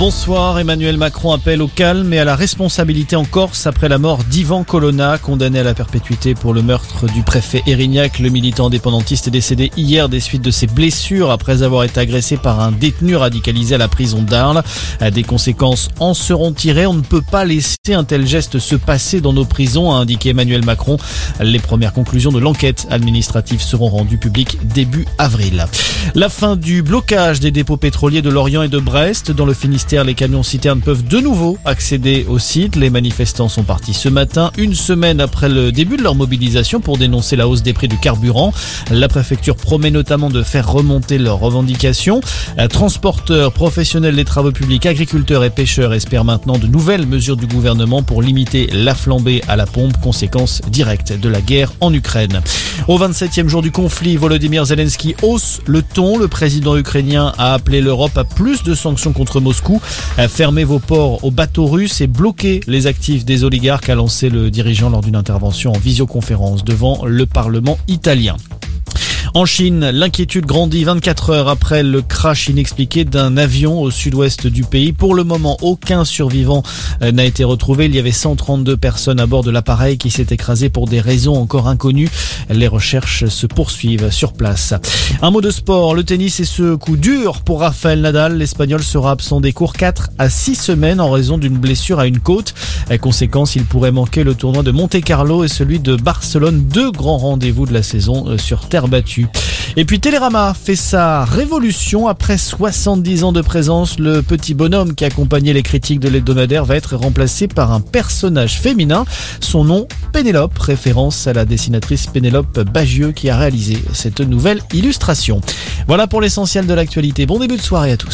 Bonsoir, Emmanuel Macron appelle au calme et à la responsabilité en Corse après la mort d'Ivan Colonna, condamné à la perpétuité pour le meurtre du préfet Erignac. Le militant indépendantiste est décédé hier des suites de ses blessures après avoir été agressé par un détenu radicalisé à la prison d'Arles. Des conséquences en seront tirées. On ne peut pas laisser un tel geste se passer dans nos prisons, a indiqué Emmanuel Macron. Les premières conclusions de l'enquête administrative seront rendues publiques début avril. La fin du blocage des dépôts pétroliers de Lorient et de Brest dans le Finistère les camions citernes peuvent de nouveau accéder au site. Les manifestants sont partis ce matin, une semaine après le début de leur mobilisation pour dénoncer la hausse des prix du carburant. La préfecture promet notamment de faire remonter leurs revendications. Transporteurs, professionnels des travaux publics, agriculteurs et pêcheurs espèrent maintenant de nouvelles mesures du gouvernement pour limiter la flambée à la pompe, conséquence directe de la guerre en Ukraine. Au 27e jour du conflit, Volodymyr Zelensky hausse le ton. Le président ukrainien a appelé l'Europe à plus de sanctions contre Moscou. Fermez vos ports aux bateaux russes et bloquez les actifs des oligarques, a lancé le dirigeant lors d'une intervention en visioconférence devant le Parlement italien. En Chine, l'inquiétude grandit 24 heures après le crash inexpliqué d'un avion au sud-ouest du pays. Pour le moment, aucun survivant euh, n'a été retrouvé. Il y avait 132 personnes à bord de l'appareil qui s'est écrasé pour des raisons encore inconnues. Les recherches se poursuivent sur place. Un mot de sport, le tennis est ce coup dur pour Rafael Nadal. L'Espagnol sera absent des cours 4 à 6 semaines en raison d'une blessure à une côte. Conséquence, il pourrait manquer le tournoi de Monte-Carlo et celui de Barcelone, deux grands rendez-vous de la saison euh, sur terre battue. Et puis Télérama fait sa révolution après 70 ans de présence. Le petit bonhomme qui accompagnait les critiques de l'hebdomadaire va être remplacé par un personnage féminin. Son nom, Pénélope, référence à la dessinatrice Pénélope Bagieux qui a réalisé cette nouvelle illustration. Voilà pour l'essentiel de l'actualité. Bon début de soirée à tous.